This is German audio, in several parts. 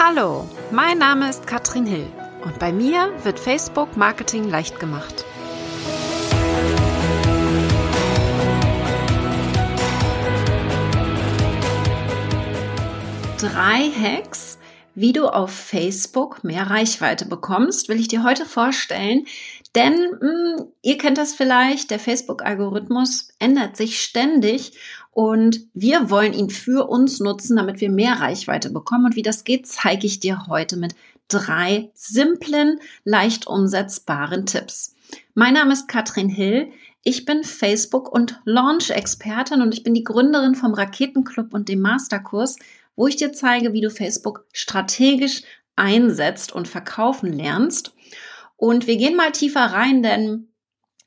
Hallo, mein Name ist Katrin Hill und bei mir wird Facebook Marketing leicht gemacht. Drei Hacks, wie du auf Facebook mehr Reichweite bekommst, will ich dir heute vorstellen. Denn mh, hm, ihr kennt das vielleicht, der Facebook-Algorithmus ändert sich ständig und wir wollen ihn für uns nutzen, damit wir mehr Reichweite bekommen. Und wie das geht, zeige ich dir heute mit drei simplen, leicht umsetzbaren Tipps. Mein Name ist Katrin Hill. Ich bin Facebook- und Launch-Expertin und ich bin die Gründerin vom Raketenclub und dem Masterkurs, wo ich dir zeige, wie du Facebook strategisch einsetzt und verkaufen lernst. Und wir gehen mal tiefer rein, denn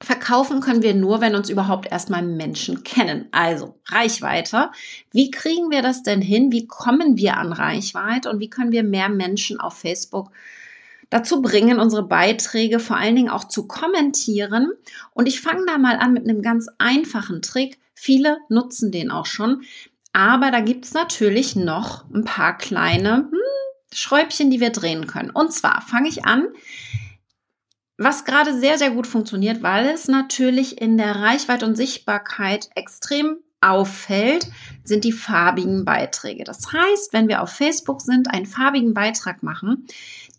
verkaufen können wir nur, wenn uns überhaupt erstmal Menschen kennen. Also Reichweite. Wie kriegen wir das denn hin? Wie kommen wir an Reichweite und wie können wir mehr Menschen auf Facebook dazu bringen, unsere Beiträge vor allen Dingen auch zu kommentieren? Und ich fange da mal an mit einem ganz einfachen Trick. Viele nutzen den auch schon. Aber da gibt's natürlich noch ein paar kleine hm, Schräubchen, die wir drehen können. Und zwar fange ich an was gerade sehr, sehr gut funktioniert, weil es natürlich in der Reichweite und Sichtbarkeit extrem auffällt, sind die farbigen Beiträge. Das heißt, wenn wir auf Facebook sind, einen farbigen Beitrag machen,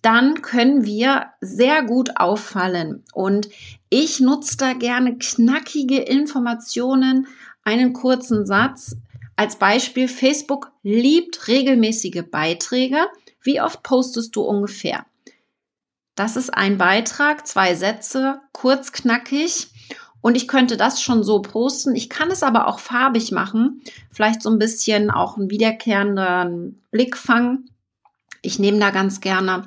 dann können wir sehr gut auffallen. Und ich nutze da gerne knackige Informationen, einen kurzen Satz. Als Beispiel, Facebook liebt regelmäßige Beiträge. Wie oft postest du ungefähr? Das ist ein Beitrag, zwei Sätze, kurz, knackig. Und ich könnte das schon so posten. Ich kann es aber auch farbig machen. Vielleicht so ein bisschen auch einen wiederkehrenden Blickfang. Ich nehme da ganz gerne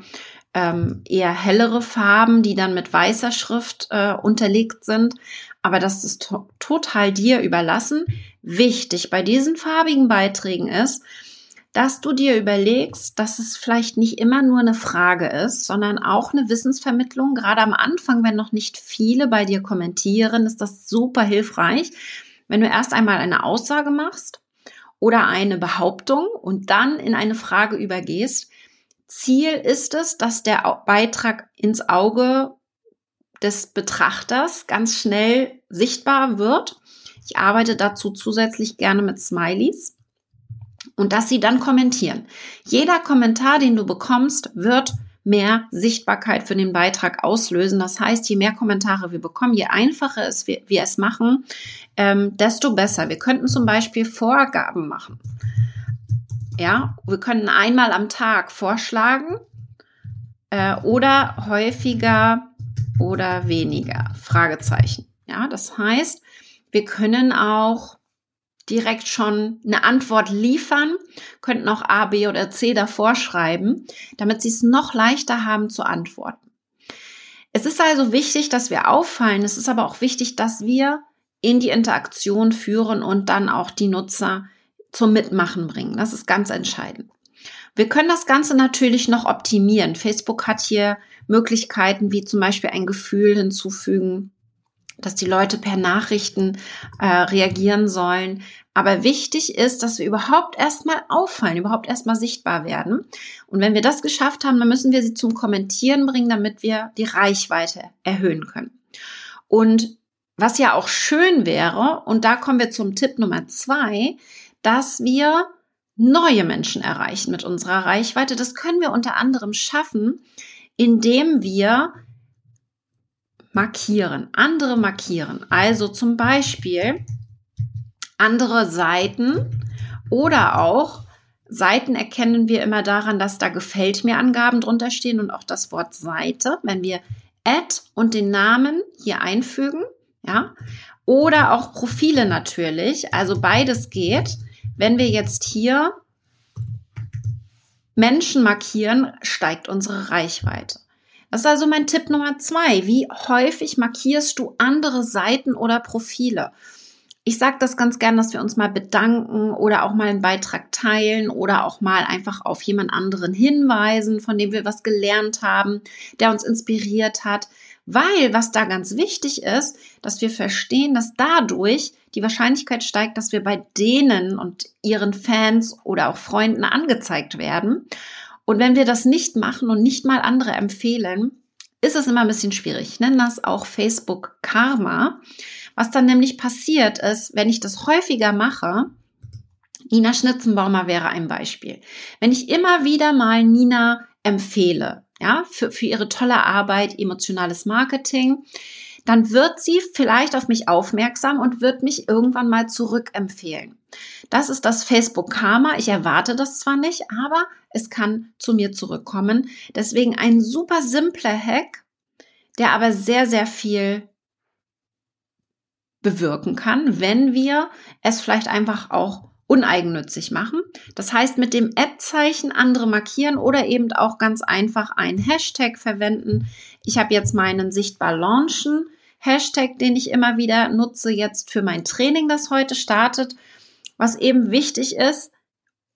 ähm, eher hellere Farben, die dann mit weißer Schrift äh, unterlegt sind. Aber das ist to total dir überlassen. Wichtig bei diesen farbigen Beiträgen ist, dass du dir überlegst, dass es vielleicht nicht immer nur eine Frage ist, sondern auch eine Wissensvermittlung. Gerade am Anfang, wenn noch nicht viele bei dir kommentieren, ist das super hilfreich, wenn du erst einmal eine Aussage machst oder eine Behauptung und dann in eine Frage übergehst. Ziel ist es, dass der Beitrag ins Auge des Betrachters ganz schnell sichtbar wird. Ich arbeite dazu zusätzlich gerne mit Smileys und dass sie dann kommentieren. Jeder Kommentar, den du bekommst, wird mehr Sichtbarkeit für den Beitrag auslösen. Das heißt, je mehr Kommentare wir bekommen, je einfacher es wir, wir es machen, ähm, desto besser. Wir könnten zum Beispiel Vorgaben machen. Ja, wir können einmal am Tag vorschlagen äh, oder häufiger oder weniger Fragezeichen. Ja, das heißt, wir können auch direkt schon eine Antwort liefern, könnten auch A, B oder C davor schreiben, damit sie es noch leichter haben zu antworten. Es ist also wichtig, dass wir auffallen. Es ist aber auch wichtig, dass wir in die Interaktion führen und dann auch die Nutzer zum Mitmachen bringen. Das ist ganz entscheidend. Wir können das Ganze natürlich noch optimieren. Facebook hat hier Möglichkeiten wie zum Beispiel ein Gefühl hinzufügen, dass die Leute per Nachrichten äh, reagieren sollen. Aber wichtig ist, dass wir überhaupt erstmal auffallen, überhaupt erstmal sichtbar werden. Und wenn wir das geschafft haben, dann müssen wir sie zum Kommentieren bringen, damit wir die Reichweite erhöhen können. Und was ja auch schön wäre, und da kommen wir zum Tipp Nummer zwei, dass wir neue Menschen erreichen mit unserer Reichweite. Das können wir unter anderem schaffen, indem wir markieren, andere markieren. Also zum Beispiel andere Seiten oder auch Seiten erkennen wir immer daran, dass da gefällt mir Angaben drunter stehen und auch das Wort Seite, wenn wir Add und den Namen hier einfügen, ja, oder auch Profile natürlich, also beides geht. Wenn wir jetzt hier Menschen markieren, steigt unsere Reichweite. Das ist also mein Tipp Nummer zwei. Wie häufig markierst du andere Seiten oder Profile? Ich sage das ganz gern, dass wir uns mal bedanken oder auch mal einen Beitrag teilen oder auch mal einfach auf jemand anderen hinweisen, von dem wir was gelernt haben, der uns inspiriert hat. Weil, was da ganz wichtig ist, dass wir verstehen, dass dadurch die Wahrscheinlichkeit steigt, dass wir bei denen und ihren Fans oder auch Freunden angezeigt werden. Und wenn wir das nicht machen und nicht mal andere empfehlen, ist es immer ein bisschen schwierig. Ich nenne das auch Facebook Karma. Was dann nämlich passiert ist, wenn ich das häufiger mache, Nina Schnitzenbaumer wäre ein Beispiel. Wenn ich immer wieder mal Nina empfehle, ja, für, für ihre tolle Arbeit, emotionales Marketing, dann wird sie vielleicht auf mich aufmerksam und wird mich irgendwann mal zurückempfehlen. Das ist das Facebook Karma. Ich erwarte das zwar nicht, aber es kann zu mir zurückkommen. Deswegen ein super simpler Hack, der aber sehr, sehr viel bewirken kann, wenn wir es vielleicht einfach auch uneigennützig machen. Das heißt, mit dem App-Zeichen andere markieren oder eben auch ganz einfach einen Hashtag verwenden. Ich habe jetzt meinen sichtbar launchen Hashtag, den ich immer wieder nutze jetzt für mein Training, das heute startet. Was eben wichtig ist,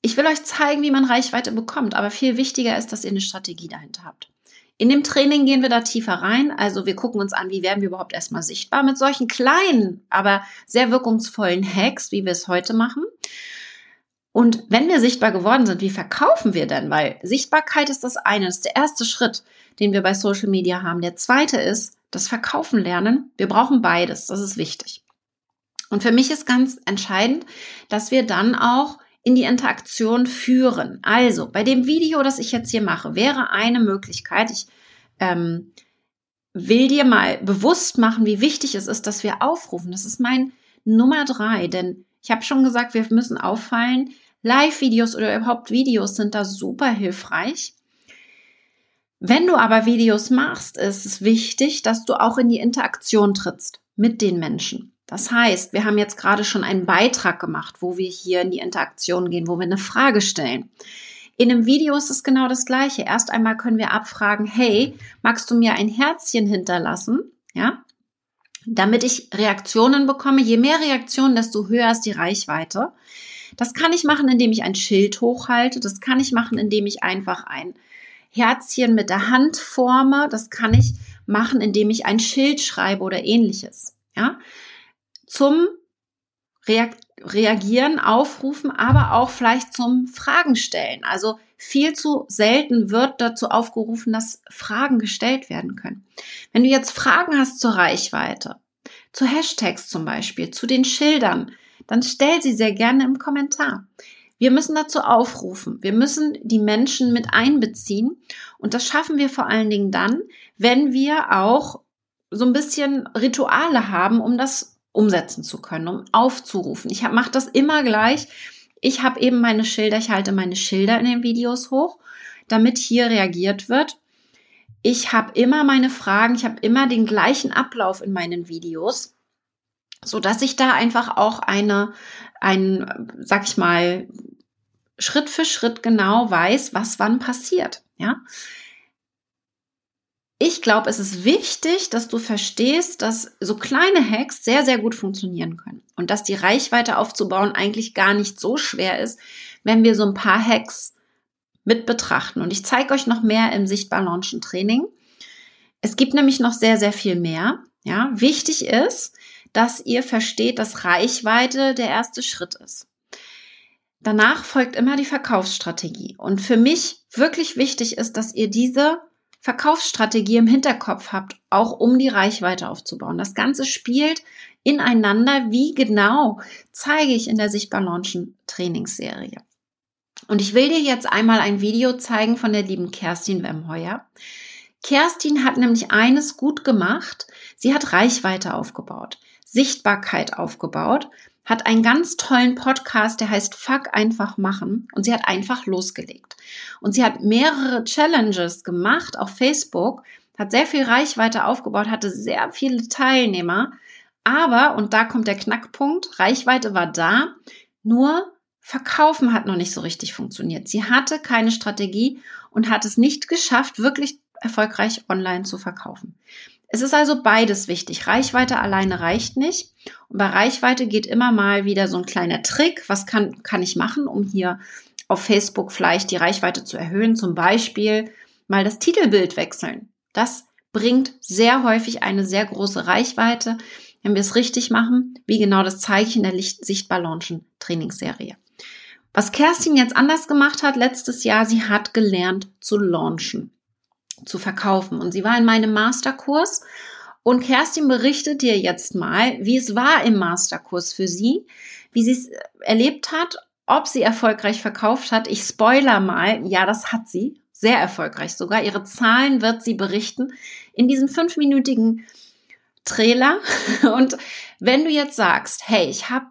ich will euch zeigen, wie man Reichweite bekommt, aber viel wichtiger ist, dass ihr eine Strategie dahinter habt. In dem Training gehen wir da tiefer rein. Also wir gucken uns an, wie werden wir überhaupt erstmal sichtbar mit solchen kleinen, aber sehr wirkungsvollen Hacks, wie wir es heute machen. Und wenn wir sichtbar geworden sind, wie verkaufen wir denn? Weil Sichtbarkeit ist das eine, das ist der erste Schritt, den wir bei Social Media haben. Der zweite ist das Verkaufen lernen. Wir brauchen beides, das ist wichtig. Und für mich ist ganz entscheidend, dass wir dann auch in die Interaktion führen. Also bei dem Video, das ich jetzt hier mache, wäre eine Möglichkeit, ich ähm, will dir mal bewusst machen, wie wichtig es ist, dass wir aufrufen. Das ist mein Nummer drei, denn ich habe schon gesagt, wir müssen auffallen. Live-Videos oder überhaupt Videos sind da super hilfreich. Wenn du aber Videos machst, ist es wichtig, dass du auch in die Interaktion trittst mit den Menschen. Das heißt, wir haben jetzt gerade schon einen Beitrag gemacht, wo wir hier in die Interaktion gehen, wo wir eine Frage stellen. In einem Video ist es genau das Gleiche. Erst einmal können wir abfragen, hey, magst du mir ein Herzchen hinterlassen? Ja, damit ich Reaktionen bekomme. Je mehr Reaktionen, desto höher ist die Reichweite. Das kann ich machen, indem ich ein Schild hochhalte. Das kann ich machen, indem ich einfach ein Herzchen mit der Hand forme. Das kann ich machen, indem ich ein Schild schreibe oder ähnliches. Ja, zum Reagieren, Aufrufen, aber auch vielleicht zum Fragen stellen. Also viel zu selten wird dazu aufgerufen, dass Fragen gestellt werden können. Wenn du jetzt Fragen hast zur Reichweite, zu Hashtags zum Beispiel, zu den Schildern, dann stell sie sehr gerne im Kommentar. Wir müssen dazu aufrufen. Wir müssen die Menschen mit einbeziehen. Und das schaffen wir vor allen Dingen dann, wenn wir auch so ein bisschen Rituale haben, um das umsetzen zu können, um aufzurufen. Ich mache das immer gleich. Ich habe eben meine Schilder, ich halte meine Schilder in den Videos hoch, damit hier reagiert wird. Ich habe immer meine Fragen, ich habe immer den gleichen Ablauf in meinen Videos, so dass ich da einfach auch eine, ein, sag ich mal, Schritt für Schritt genau weiß, was wann passiert. Ja, ich glaube, es ist wichtig, dass du verstehst, dass so kleine Hacks sehr, sehr gut funktionieren können und dass die Reichweite aufzubauen eigentlich gar nicht so schwer ist, wenn wir so ein paar Hacks mit betrachten. Und ich zeige euch noch mehr im Sichtbar Launchen Training. Es gibt nämlich noch sehr, sehr viel mehr. Ja, wichtig ist, dass ihr versteht, dass Reichweite der erste Schritt ist. Danach folgt immer die Verkaufsstrategie. Und für mich wirklich wichtig ist, dass ihr diese Verkaufsstrategie im Hinterkopf habt, auch um die Reichweite aufzubauen. Das Ganze spielt ineinander. Wie genau zeige ich in der Sichtbar Launchen Trainingsserie. Und ich will dir jetzt einmal ein Video zeigen von der lieben Kerstin Wemheuer. Kerstin hat nämlich eines gut gemacht. Sie hat Reichweite aufgebaut, Sichtbarkeit aufgebaut, hat einen ganz tollen Podcast, der heißt Fuck einfach machen und sie hat einfach losgelegt. Und sie hat mehrere Challenges gemacht auf Facebook, hat sehr viel Reichweite aufgebaut, hatte sehr viele Teilnehmer, aber, und da kommt der Knackpunkt, Reichweite war da, nur Verkaufen hat noch nicht so richtig funktioniert. Sie hatte keine Strategie und hat es nicht geschafft, wirklich erfolgreich online zu verkaufen. Es ist also beides wichtig. Reichweite alleine reicht nicht. Und bei Reichweite geht immer mal wieder so ein kleiner Trick. Was kann, kann ich machen, um hier auf Facebook vielleicht die Reichweite zu erhöhen? Zum Beispiel mal das Titelbild wechseln. Das bringt sehr häufig eine sehr große Reichweite, wenn wir es richtig machen. Wie genau, das zeige ich in der Sichtbar Launchen Trainingsserie. Was Kerstin jetzt anders gemacht hat letztes Jahr, sie hat gelernt zu launchen, zu verkaufen. Und sie war in meinem Masterkurs. Und Kerstin berichtet dir jetzt mal, wie es war im Masterkurs für sie, wie sie es erlebt hat, ob sie erfolgreich verkauft hat. Ich spoiler mal, ja, das hat sie. Sehr erfolgreich sogar. Ihre Zahlen wird sie berichten in diesem fünfminütigen Trailer. Und wenn du jetzt sagst, hey, ich habe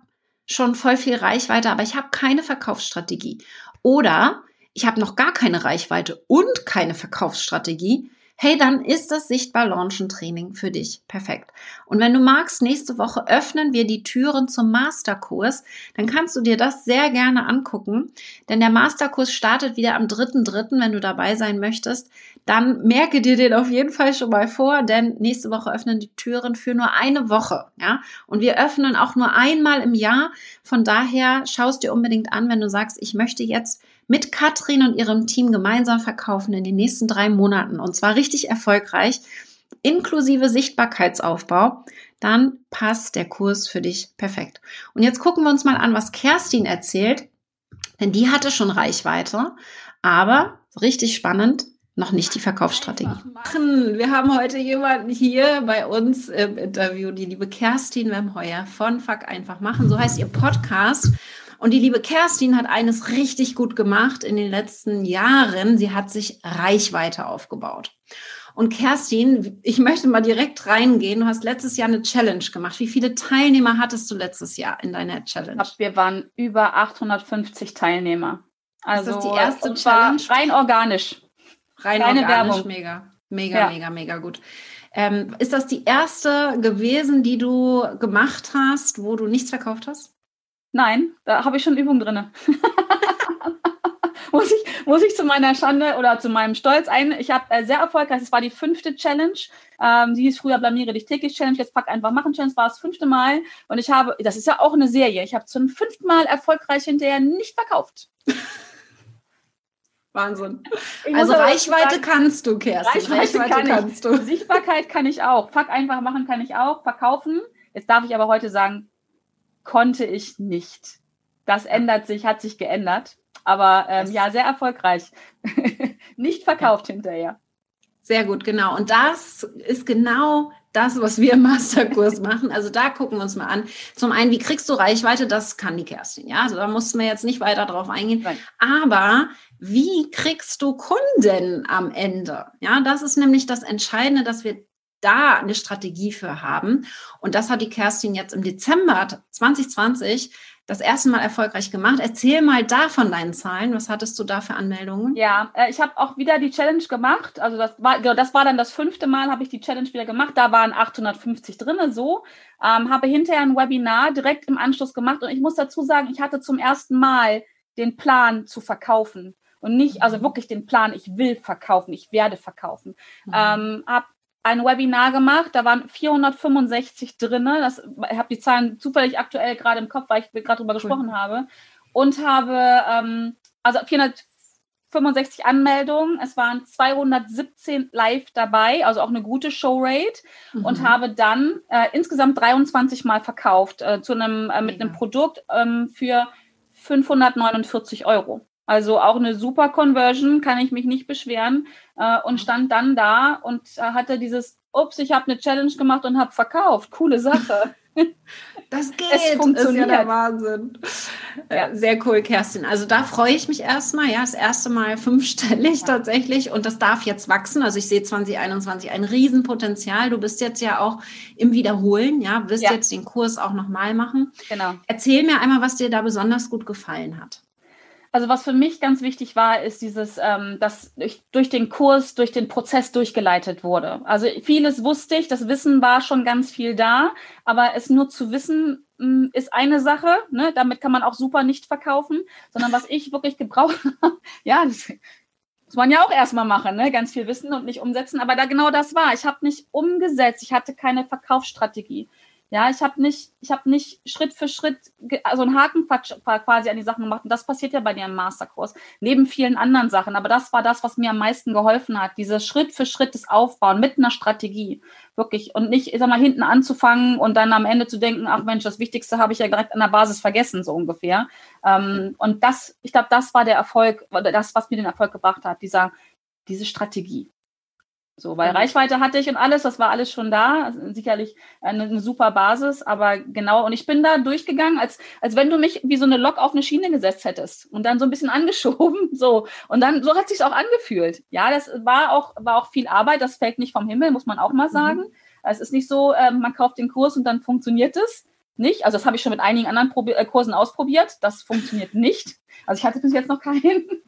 schon voll viel Reichweite, aber ich habe keine Verkaufsstrategie. Oder ich habe noch gar keine Reichweite und keine Verkaufsstrategie, hey, dann ist das Sichtbar Launchen Training für dich perfekt. Und wenn du magst, nächste Woche öffnen wir die Türen zum Masterkurs, dann kannst du dir das sehr gerne angucken, denn der Masterkurs startet wieder am 3.3., wenn du dabei sein möchtest. Dann merke dir den auf jeden Fall schon mal vor, denn nächste Woche öffnen die Türen für nur eine Woche, ja? Und wir öffnen auch nur einmal im Jahr. Von daher schaust dir unbedingt an, wenn du sagst, ich möchte jetzt mit Katrin und ihrem Team gemeinsam verkaufen in den nächsten drei Monaten und zwar richtig erfolgreich, inklusive Sichtbarkeitsaufbau, dann passt der Kurs für dich perfekt. Und jetzt gucken wir uns mal an, was Kerstin erzählt, denn die hatte schon Reichweite, aber richtig spannend, noch nicht die Verkaufsstrategie. Machen. Wir haben heute jemanden hier bei uns im Interview, die liebe Kerstin Wemheuer von Fuck einfach machen. So heißt ihr Podcast. Und die liebe Kerstin hat eines richtig gut gemacht in den letzten Jahren. Sie hat sich Reichweite aufgebaut. Und Kerstin, ich möchte mal direkt reingehen. Du hast letztes Jahr eine Challenge gemacht. Wie viele Teilnehmer hattest du letztes Jahr in deiner Challenge? Wir waren über 850 Teilnehmer. Also ist das die erste Challenge? rein organisch. Rein Keine organisch, Werbung. mega. Mega, ja. mega, mega gut. Ähm, ist das die erste gewesen, die du gemacht hast, wo du nichts verkauft hast? Nein, da habe ich schon Übung drin. muss, ich, muss ich zu meiner Schande oder zu meinem Stolz ein. Ich habe äh, sehr erfolgreich, es war die fünfte Challenge. Ähm, die hieß früher Blamiere dich täglich Challenge, jetzt pack einfach machen Challenge, war das fünfte Mal. Und ich habe, das ist ja auch eine Serie, ich habe zum fünften Mal erfolgreich hinterher nicht verkauft. Wahnsinn. also Reichweite sagen, kannst du, Kerstin. Reichweite, Reichweite kann kannst du. Sichtbarkeit kann ich auch. Fuck einfach machen kann ich auch. Verkaufen. Jetzt darf ich aber heute sagen, konnte ich nicht. Das ändert sich, hat sich geändert. Aber ähm, ja, sehr erfolgreich. nicht verkauft hinterher. Sehr gut, genau. Und das ist genau das, was wir im Masterkurs machen. Also da gucken wir uns mal an. Zum einen, wie kriegst du Reichweite? Das kann die Kerstin. Ja, also da mussten wir jetzt nicht weiter drauf eingehen. Nein. Aber wie kriegst du Kunden am Ende? Ja, das ist nämlich das Entscheidende, dass wir da eine Strategie für haben. Und das hat die Kerstin jetzt im Dezember 2020 das erste Mal erfolgreich gemacht. Erzähl mal da von deinen Zahlen. Was hattest du da für Anmeldungen? Ja, äh, ich habe auch wieder die Challenge gemacht. Also das war, genau, das war dann das fünfte Mal, habe ich die Challenge wieder gemacht. Da waren 850 drinne so. Ähm, habe hinterher ein Webinar direkt im Anschluss gemacht. Und ich muss dazu sagen, ich hatte zum ersten Mal den Plan zu verkaufen und nicht, also wirklich den Plan, ich will verkaufen, ich werde verkaufen. Mhm. Ähm, habe ein Webinar gemacht, da waren 465 drinne. Das, ich habe die Zahlen zufällig aktuell gerade im Kopf, weil ich gerade drüber gesprochen habe. Und habe ähm, also 465 Anmeldungen. Es waren 217 live dabei, also auch eine gute Showrate. Mhm. Und habe dann äh, insgesamt 23 Mal verkauft äh, zu einem, äh, mit einem Produkt ähm, für 549 Euro. Also auch eine super Conversion, kann ich mich nicht beschweren. Äh, und stand dann da und äh, hatte dieses, ups, ich habe eine Challenge gemacht und habe verkauft. Coole Sache. Das geht. Es funktioniert. Ist ja der Wahnsinn. Ja. Sehr cool, Kerstin. Also da freue ich mich erstmal. Ja, das erste Mal fünfstellig ja. tatsächlich. Und das darf jetzt wachsen. Also ich sehe 2021 ein Riesenpotenzial. Du bist jetzt ja auch im Wiederholen. Ja, wirst ja. jetzt den Kurs auch nochmal machen. Genau. Erzähl mir einmal, was dir da besonders gut gefallen hat. Also was für mich ganz wichtig war, ist dieses, ähm, dass durch, durch den Kurs, durch den Prozess durchgeleitet wurde. Also vieles wusste ich, das Wissen war schon ganz viel da, aber es nur zu wissen mh, hm, ist eine Sache. Ne? Damit kann man auch super nicht verkaufen, sondern was ich wirklich gebraucht habe, ja, das muss man ja auch erstmal machen, ne? ganz viel wissen und nicht umsetzen. Aber da genau das war. Ich habe nicht umgesetzt, ich hatte keine Verkaufsstrategie. Ja, ich habe nicht, ich habe nicht Schritt für Schritt also einen Haken quasi an die Sachen gemacht. Und das passiert ja bei dir im Masterkurs, neben vielen anderen Sachen. Aber das war das, was mir am meisten geholfen hat. Dieses Schritt für Schritt des Aufbauen mit einer Strategie. Wirklich. Und nicht, ich sag mal, hinten anzufangen und dann am Ende zu denken, ach Mensch, das Wichtigste habe ich ja direkt an der Basis vergessen, so ungefähr. Ähm, und das, ich glaube, das war der Erfolg, das, was mir den Erfolg gebracht hat, dieser, diese Strategie. So, weil. Reichweite hatte ich und alles, das war alles schon da. Also sicherlich eine, eine, super Basis, aber genau, und ich bin da durchgegangen, als, als wenn du mich wie so eine Lok auf eine Schiene gesetzt hättest und dann so ein bisschen angeschoben. So. Und dann, so hat sich auch angefühlt. Ja, das war auch, war auch viel Arbeit, das fällt nicht vom Himmel, muss man auch mal mhm. sagen. Mhm. Es ist nicht so, äh, man kauft den Kurs und dann funktioniert es nicht. Also das habe ich schon mit einigen anderen Probi äh, Kursen ausprobiert. Das funktioniert nicht. Also ich hatte bis jetzt noch keinen.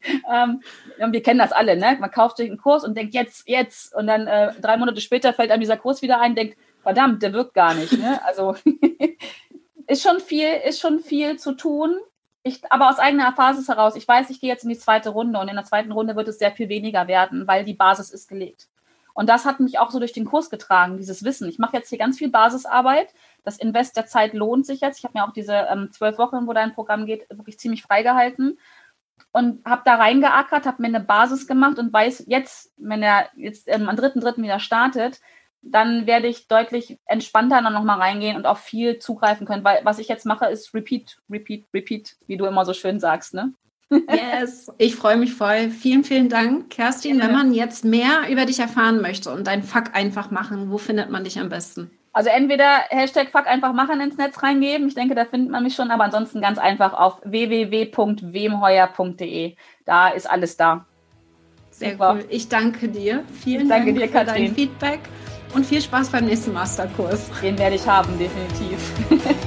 ähm, wir kennen das alle, ne? Man kauft sich einen Kurs und denkt jetzt, jetzt. Und dann äh, drei Monate später fällt einem dieser Kurs wieder ein, denkt, verdammt, der wirkt gar nicht. Ne? Also ist schon viel, ist schon viel zu tun. Ich, aber aus eigener Erfahrung heraus, ich weiß, ich gehe jetzt in die zweite Runde und in der zweiten Runde wird es sehr viel weniger werden, weil die Basis ist gelegt. Und das hat mich auch so durch den Kurs getragen, dieses Wissen. Ich mache jetzt hier ganz viel Basisarbeit, das Invest der Zeit lohnt sich jetzt. Ich habe mir auch diese ähm, zwölf Wochen, wo dein Programm geht, wirklich ziemlich freigehalten und habe da reingeackert, habe mir eine Basis gemacht und weiß jetzt, wenn er jetzt ähm, am 3.3. wieder startet, dann werde ich deutlich entspannter dann nochmal reingehen und auf viel zugreifen können, weil was ich jetzt mache, ist Repeat, Repeat, Repeat, wie du immer so schön sagst, ne? Yes, ich freue mich voll. Vielen, vielen Dank, Kerstin. Wenn man jetzt mehr über dich erfahren möchte und deinen Fuck einfach machen, wo findet man dich am besten? Also entweder Hashtag Fuck einfach machen ins Netz reingeben. Ich denke, da findet man mich schon, aber ansonsten ganz einfach auf www.wemheuer.de. Da ist alles da. Sehr Super. cool. Ich danke dir. Vielen danke Dank dir, für dein Feedback und viel Spaß beim nächsten Masterkurs. Den werde ich haben, definitiv.